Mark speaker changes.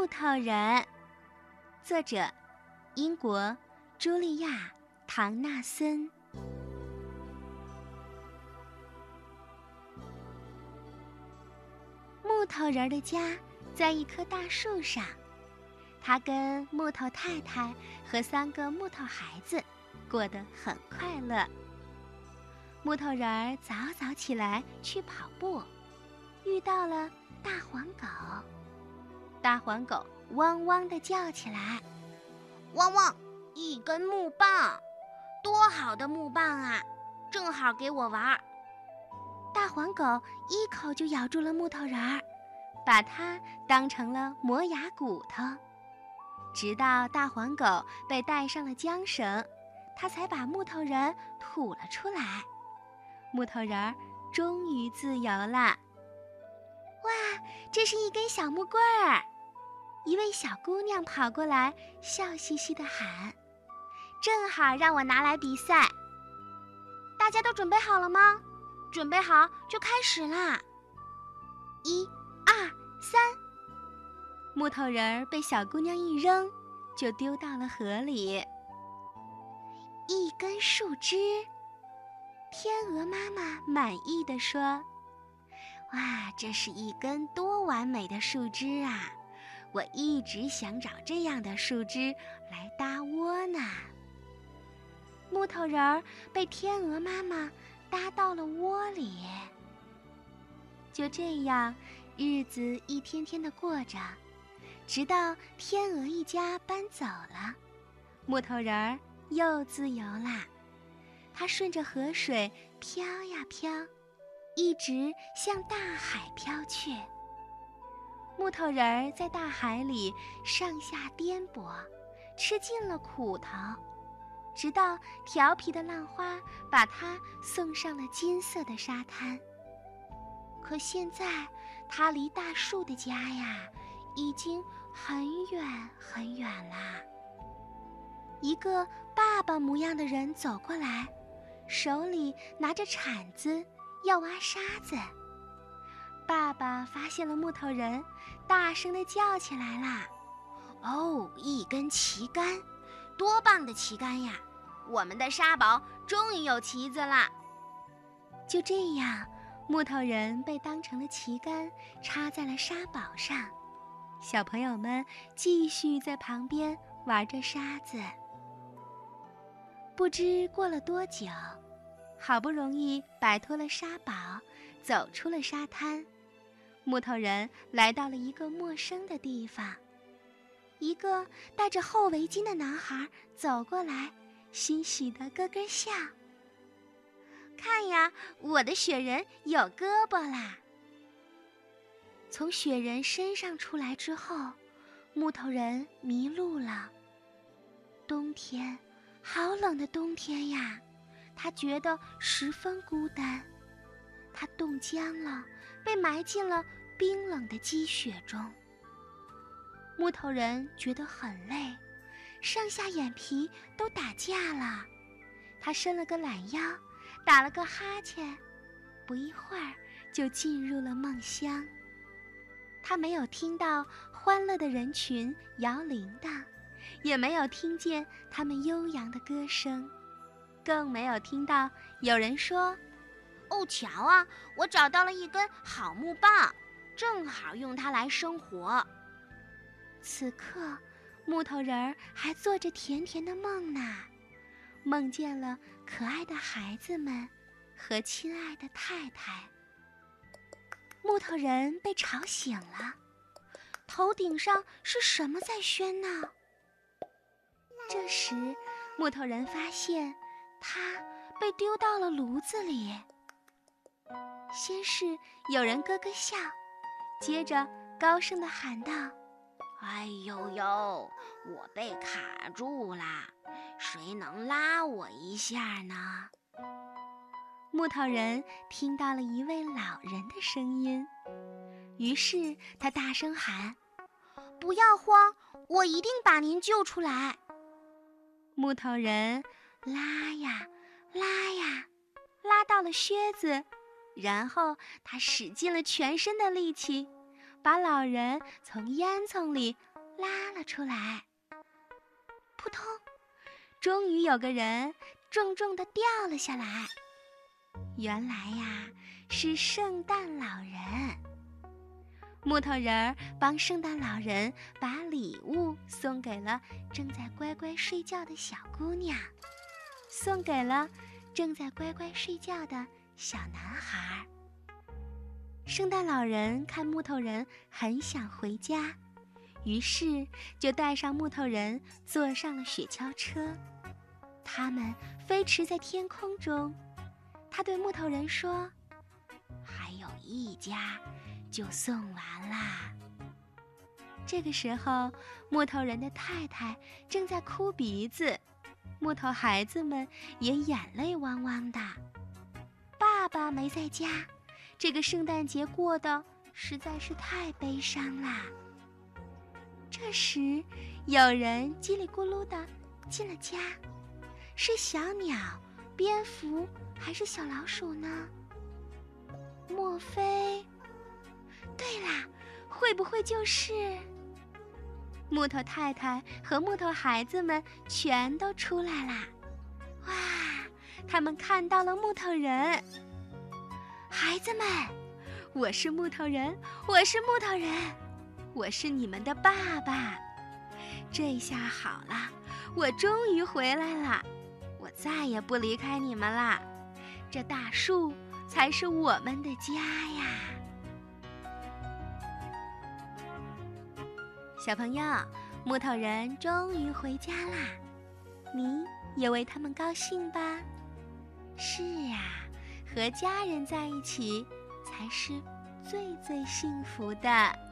Speaker 1: 木头人，作者：英国茱莉亚·唐纳森。木头人的家在一棵大树上，他跟木头太太和三个木头孩子过得很快乐。木头人早早起来去跑步，遇到了大黄狗。大黄狗汪汪地叫起来：“
Speaker 2: 汪汪！一根木棒，多好的木棒啊！正好给我玩。”
Speaker 1: 大黄狗一口就咬住了木头人儿，把它当成了磨牙骨头。直到大黄狗被带上了缰绳，它才把木头人吐了出来。木头人儿终于自由了。哇，这是一根小木棍儿！一位小姑娘跑过来，笑嘻嘻地喊：“正好让我拿来比赛。”
Speaker 2: 大家都准备好了吗？准备好就开始啦！
Speaker 1: 一、二、三，木头人儿被小姑娘一扔，就丢到了河里。一根树枝。天鹅妈妈满意的说：“哇，这是一根多完美的树枝啊！我一直想找这样的树枝来搭窝呢。”木头人儿被天鹅妈妈搭到了窝里。就这样，日子一天天的过着，直到天鹅一家搬走了，木头人儿又自由啦。它顺着河水飘呀飘，一直向大海飘去。木头人儿在大海里上下颠簸，吃尽了苦头，直到调皮的浪花把他送上了金色的沙滩。可现在，他离大树的家呀，已经很远很远啦。一个爸爸模样的人走过来。手里拿着铲子要挖沙子，爸爸发现了木头人，大声的叫起来啦：“
Speaker 2: 哦，一根旗杆，多棒的旗杆呀！我们的沙堡终于有旗子啦！”
Speaker 1: 就这样，木头人被当成了旗杆，插在了沙堡上。小朋友们继续在旁边玩着沙子。不知过了多久，好不容易摆脱了沙堡，走出了沙滩，木头人来到了一个陌生的地方。一个戴着厚围巾的男孩走过来，欣喜的咯咯笑。
Speaker 2: 看呀，我的雪人有胳膊啦！
Speaker 1: 从雪人身上出来之后，木头人迷路了。冬天。好冷的冬天呀，他觉得十分孤单，他冻僵了，被埋进了冰冷的积雪中。木头人觉得很累，上下眼皮都打架了，他伸了个懒腰，打了个哈欠，不一会儿就进入了梦乡。他没有听到欢乐的人群摇铃铛。也没有听见他们悠扬的歌声，更没有听到有人说：“
Speaker 2: 哦，瞧啊，我找到了一根好木棒，正好用它来生火。”
Speaker 1: 此刻，木头人儿还做着甜甜的梦呢，梦见了可爱的孩子们和亲爱的太太。木头人被吵醒了，头顶上是什么在喧闹？这时，木头人发现，他被丢到了炉子里。先是有人咯咯笑，接着高声的喊道：“
Speaker 2: 哎呦呦，我被卡住啦！谁能拉我一下呢？”
Speaker 1: 木头人听到了一位老人的声音，于是他大声喊：“
Speaker 2: 不要慌，我一定把您救出来。”
Speaker 1: 木头人拉呀拉呀，拉到了靴子，然后他使尽了全身的力气，把老人从烟囱里拉了出来。扑通！终于有个人重重的掉了下来。原来呀，是圣诞老人。木头人儿帮圣诞老人把礼物送给了正在乖乖睡觉的小姑娘，送给了正在乖乖睡觉的小男孩。圣诞老人看木头人很想回家，于是就带上木头人坐上了雪橇车。他们飞驰在天空中。他对木头人说：“还有一家，就送完啦。”这个时候，木头人的太太正在哭鼻子，木头孩子们也眼泪汪汪的。爸爸没在家。这个圣诞节过得实在是太悲伤啦。这时，有人叽里咕噜的进了家，是小鸟、蝙蝠还是小老鼠呢？莫非？对啦，会不会就是木头太太和木头孩子们全都出来啦？哇，他们看到了木头人。孩子们，我是木头人，我是木头人，我是你们的爸爸。这下好了，我终于回来了，我再也不离开你们啦。这大树才是我们的家呀！小朋友，木头人终于回家啦，你也为他们高兴吧？是啊。和家人在一起，才是最最幸福的。